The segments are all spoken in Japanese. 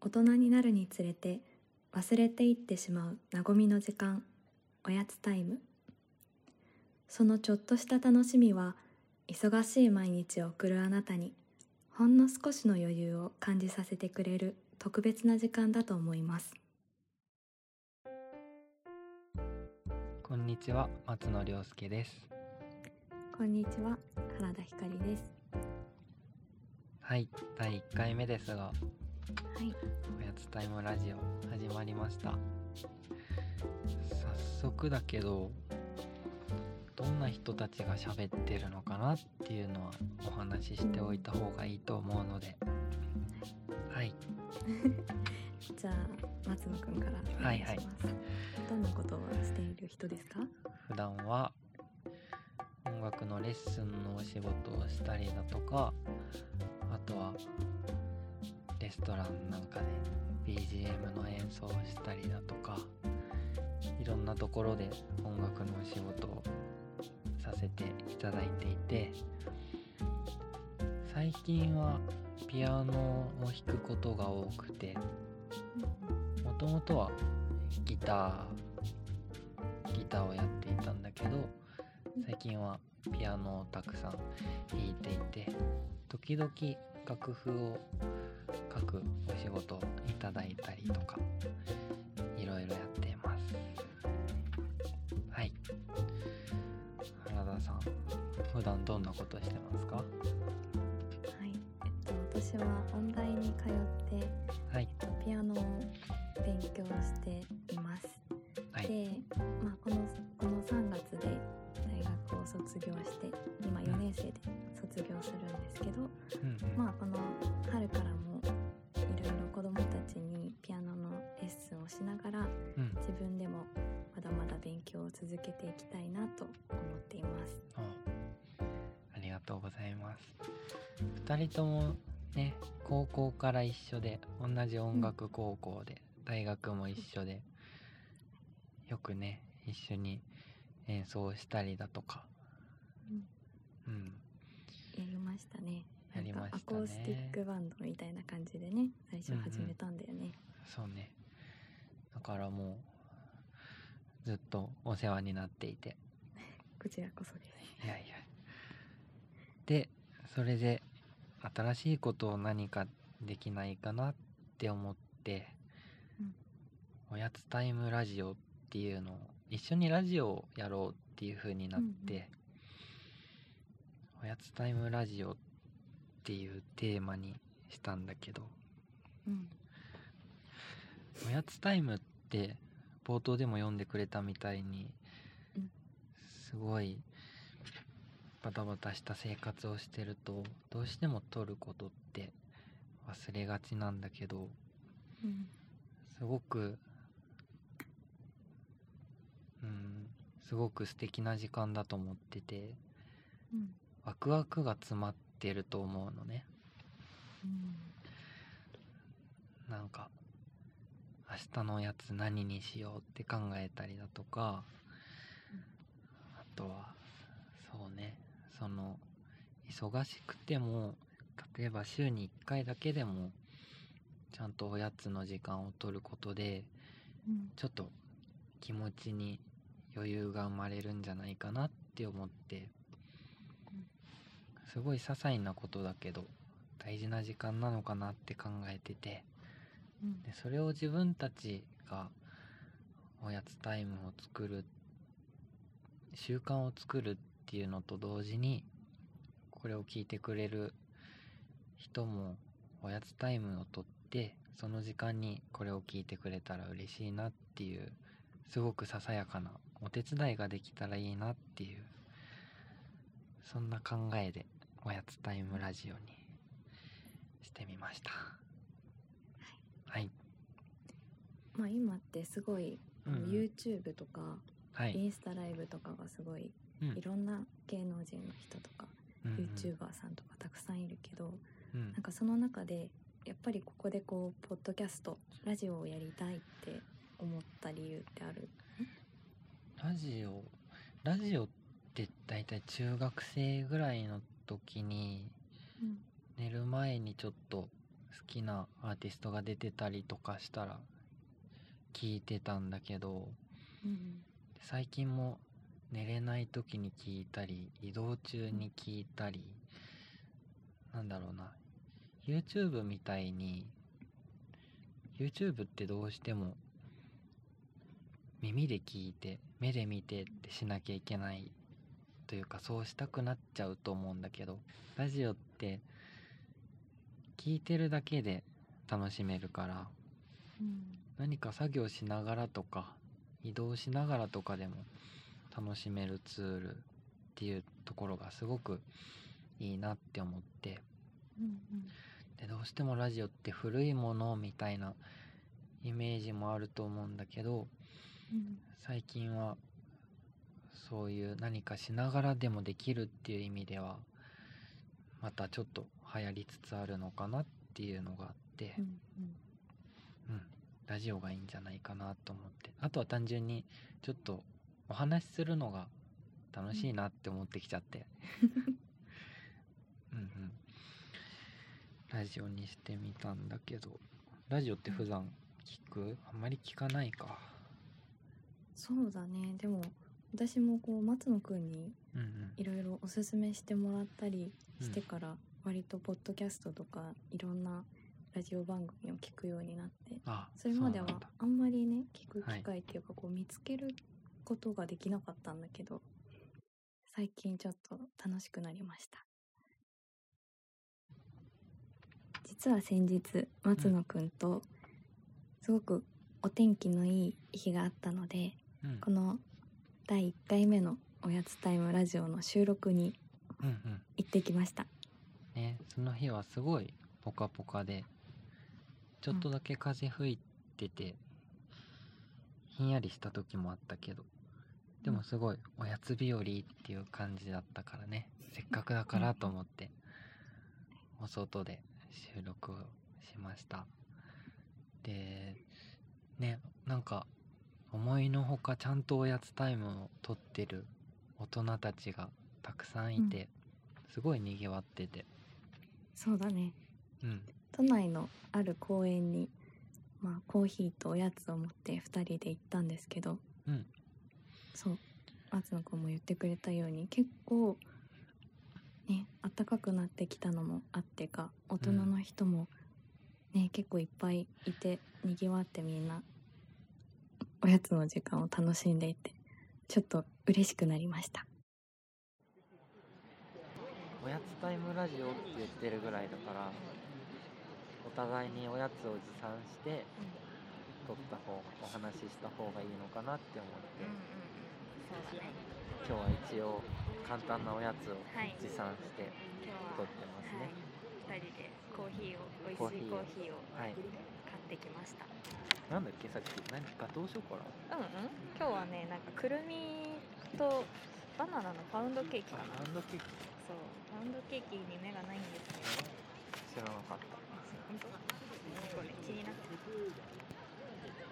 大人になるにつれて忘れていってしまう和みの時間おやつタイム。そのちょっとした楽しみは忙しい毎日を送るあなたにほんの少しの余裕を感じさせてくれる特別な時間だと思います。こんにちは松野亮介です。こんにちは原田ひかりです。はい第1回目ですがはい。おやつタイムラジオ始まりました。早速だけどどんな人たちが喋ってるのかなっていうのはお話ししておいた方がいいと思うので。はい。じゃあ松野くんからお願いします、はいはい。どんなことをしている人ですか？普段は音楽のレッスンのお仕事をしたりだとかあとはレストランなんかで BGM の演奏をしたりだとかいろんなところで音楽の仕事をさせていただいていて最近はピアノを弾くことが多くてもともとはギターギターをやっていたんだけど最近はピアノをたくさん弾いていて時々楽譜を書くお仕事をいただいたりとかいろいろやっています。はい。原田さん普段どんなことしてますか？はい、えっと私は音大に通ってはい。ピアノを勉強しています。はい。で、まあこのこの3月で大学を卒業して2人ともね高校から一緒で同じ音楽高校で、大学も一緒でよくね一緒に演奏したりだとか。うん。うん。やりましたね。やりましたね。アコースティックバンドみたいな感じでね最初始めたんだよね。そうね。だからもうずっとお世話になっていて。こちらこそです。いやいや。でそれで新しいことを何かできないかなって思って、うん。おやつタイムラジオっていうのを一緒にラジオをやろうっていう風になって、うんうん。おやつタイムラジオっていうテーマにしたんだけどうん。おやつタイムって冒頭でも読んでくれたみたいにうん。すごいバタバタした生活をしてるとどうしても取ることって忘れがちなんだけどうん。すごくうんすごく素敵な時間だと思っててうん。ワクワクが詰まってると思うのね。うん。なんか明日のおやつ何にしようって考えたりだとか、あとはそうねその忙しくても例えば週に1回だけでもちゃんとおやつの時間を取ることでうん。ちょっと気持ちに余裕が生まれるんじゃないかなって思ってすごい些細なことだけど大事な時間なのかなって考えててうん。でそれを自分たちがおやつタイムを作る習慣を作るっていうのと同時にこれを聞いてくれる人もおやつタイムをとってその時間にこれを聞いてくれたら嬉しいなっていうすごくささやかなお手伝いができたらいいなっていうそんな考えでおやつタイムラジオにしてみました。はい、まあ今ってすごい、うんうん。YouTube とか、はい。インスタライブとかがすごいうん。いろんな芸能人の人とか、うんうん。YouTuber さんとかたくさんいるけどうん。なんかその中でやっぱりここでこうポッドキャストラジオをやりたいって思った理由ってある？ラジオラジオって大体中学生ぐらいの時にうん。寝る前にちょっときなアーティストが出てたりとかしたら聞いてたんだけどうん。最近も寝れない時に聞いたり移動中に聞いたりなんだろうな。YouTube みたいに YouTube ってどうしても耳で聞いて目で見てってしなきゃいけないというかそうしたくなっちゃうと思うんだけどラジオって聞いてるだけで楽しめるからうん。何か作業しながらとか移動しながらとかでも楽しめるツールっていうところがすごくいいなって思って。うんでどうしてもラジオって古いものみたいなイメージもあると思うんだけどうん。最近はそういう何かしながらでもできるっていう意味ではまたちょっと流行りつつあるのかなっていうのがあって。うんうん。うん、ラジオがいいんじゃないかなと思って。あとは単純にちょっとお話しするのが楽しいなって思ってきちゃって。うんうん。ラジオにしてみたんだけどラジオって普段聞く？あんまり聞かないか。そうだね。でも私もこう松野くんにいろいろおすすめしてもらったりしてから、割とポッドキャストとかいろんなラジオ番組を聞くようになってあそれまではあんまりね聞くはい。機会っていうかこう見つけることができなかったんだけど最近ちょっと楽しくなりました。実は先日松野くんとすごくお天気のいい日があったのでうん。この第1回目のおやつタイムラジオの収録にうんうん。行ってきました。ねその日はすごいポカポカでちょっとだけ風吹いてて、ひんやりした時もあったけどでもすごいおやつ日和っていう感じだったからね。せっかくだからと思って。お外で収録をしました。でねなんか思いのほかちゃんとおやつタイムをとってる大人たちがたくさんいて、すごいにぎわってて。そうだね。うん。都内のある公園に、まあ、コーヒーとおやつを持って2人で行ったんですけどうんそう松野君も言ってくれたように結構ね暖かくなってきたのもあってか大人の人もね、結構いっぱいいてにぎわってみんなおやつの時間を楽しんでいてちょっと嬉しくなりました。おやつタイムラジオって言ってるぐらいだからお互いにおやつを持参して撮った方お話しした方がいいのかなって思って、そうだね今日は一応簡単なおやつをはい持参して今日撮ってますね。2人でコーヒーを美コーヒーを。ヒーをはい、買ってきました。なんだっけさっき何ガトーショコラうんうん。今日はねなんかくるみとバナナのパウンドケーキかな。あランドケーキ。そう。パウンドケーキに目がないんですけど。知らなかった。本当結構ね気になって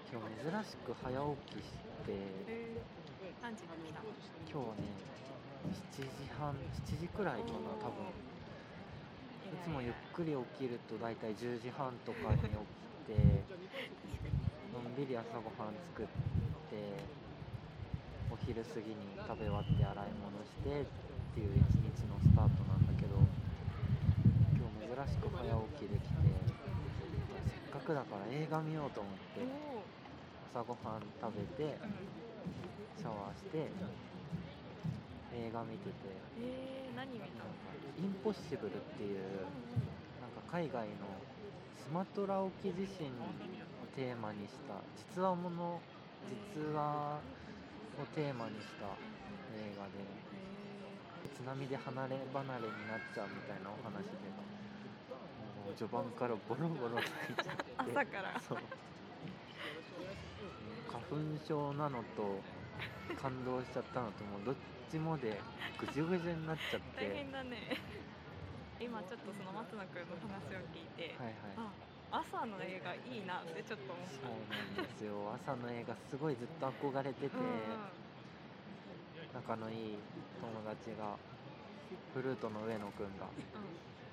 今日珍しく早起きして何時に来た。の今日はね7時半7時くらいかな多分。いつもゆっくり起きると大体10時半とかに起きて のんびり朝ごはん作ってお昼過ぎに食べ終わって洗い物してっていう一日のスタートなんだけど今日珍しく早起きできてせっかくだから映画見ようと思って朝ごはん食べてシャワーして映画見てて。えー、何見たかインポッシブルっていうなんか海外のスマトラ沖地震をテーマにした実話もの実話をテーマにした映画で津波で離れ離れになっちゃうみたいなお話でもう序盤からボロボロ泣いちゃって。朝から。そう花粉症なのと感動しちゃったのともうどっちもでぐじゅぐじゅになっちゃって。大変だね。今ちょっとその松野くんの話を聞いて、はいはい。あ朝の映画いいなってちょっと思っそうたなんですよ。朝の映画すごいずっと憧れてて、うんうん。仲のいい友達がフルートの上野くんが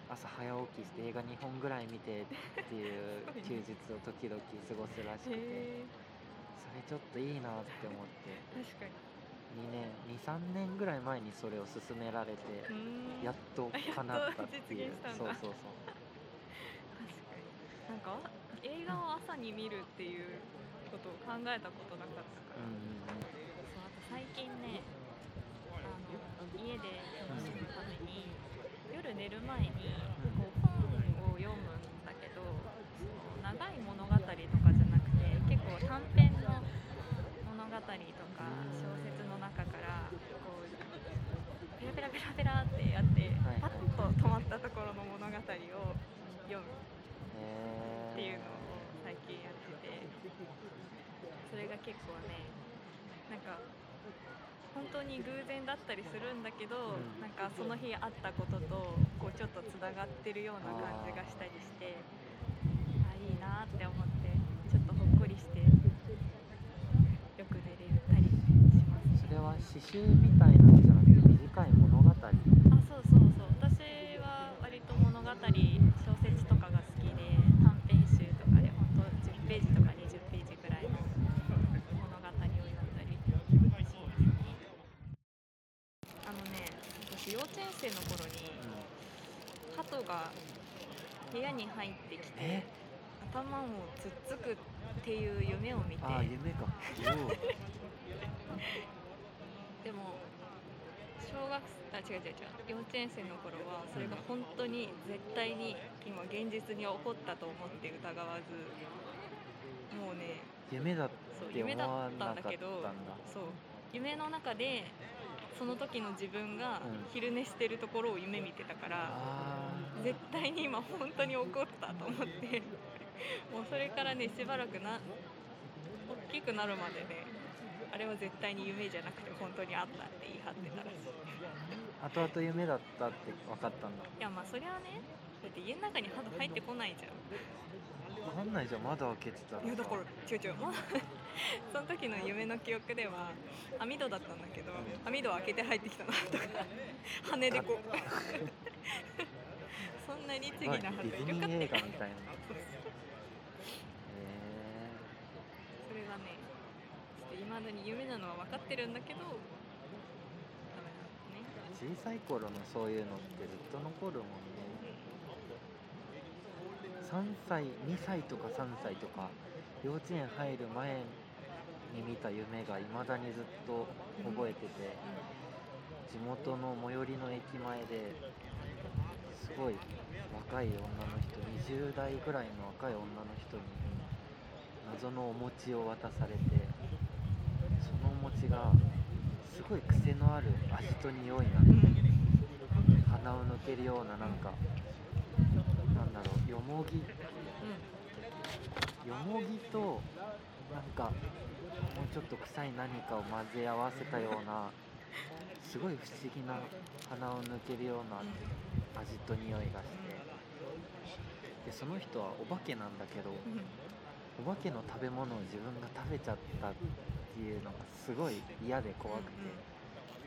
朝早起きして映画2本ぐらい見てっていう休日を時々過ごすらしくてれちょっといいなって思って。確かに。2年23年ぐらい前にそれを勧められてやっと叶ったっていう。そうそうそう。確かに。なんか映画を朝に見るっていうことを考えたことなかったから、うんうんそうあと最近ねあの家で楽しむために夜寝る前にこう本を読むんだけどその長い物語とかじゃなくて結構短編の物語とか小説の中からこうペラペラペラペラってやってはいパッと止まったところの物語を読むへえっていうのを最近やっててそれが結構ねなんか本当に偶然だったりするんだけど、うん。なんかその日あったこととこうちょっとつながってるような感じがしたりしてあいいなって思ってちょっとほっこりしてよく寝れたりします。それは詩集みたいなのじゃなくて短い物語？あそうそうそう。私は割と物語小説とかが好きで短編集とかで本当10ページとか20ページぐらいの物語を読んだりしますねあのね私幼稚園生の頃に鳩が部屋に入ってきてえ頭をつっつくっていう夢を見て。ああ夢か。でも小学あ違う違う違う。幼稚園生の頃はそれが本当に絶対に今現実に起こったと思って疑わずもうね夢だってそう思夢だっわなかったんだ。たんだけどそう。夢の中でその時の自分がうん。昼寝してるところを夢見てたから、あ絶対に今本当に起こったと思ってもうそれからねしばらくな大きくなるまでねあれは絶対に夢じゃなくて本当にあったって言い張ってたらしい。あ後々夢だったって分かったんだ。いやまあそれはねだって家の中に鳩入ってこないじゃん分かんないじゃん窓開けてたら。いやだから違う違う。ま あその時の夢の記憶では網戸だったんだけど網戸を開けて入ってきたなとか 羽でこう。そんな律儀なはずディズニー映画みたいな。へそれがねちょっと未だに夢なのは分かってるんだけど小さい頃のそういうのってずっと残るもんね3歳2歳とか3歳とか幼稚園入る前に見た夢がいまだにずっと覚えてて地元の最寄りの駅前ですごい若い女の人20代ぐらいの若い女の人に謎のお餅を渡されてそのお餅がすごい癖のある味と匂いなうんんで鼻を抜けるようななんかなんだろうよもぎよもぎとなんかもうちょっと臭い何かを混ぜ合わせたようなすごい不思議な鼻を抜けるような味と匂いがしてでそその人はお化けなんだけどうんお化けの食べ物を自分が食べちゃったっていうのがすごい嫌で怖くて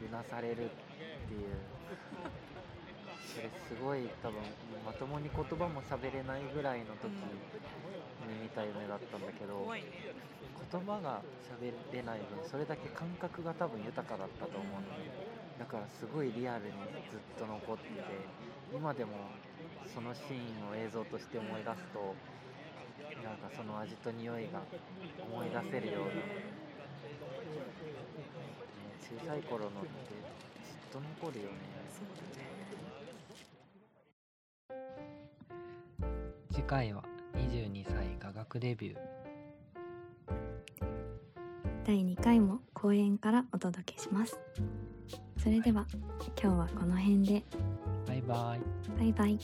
うなされるっていうそれすごい多分まともに言葉も喋れないぐらいの時に見た夢だったんだけど言葉が喋れない分それだけ感覚が多分豊かだったと思うのねだからすごいリアルにずっと残ってて今でもそのシーンを映像として思い出すとなんかその味と匂いが思い出せるような、ね、小さい頃のってずっと残るよね回は22歳雅楽デビュー。第2回も公演からお届けします。それでは今日はこの辺で。バイバイ。バイバイ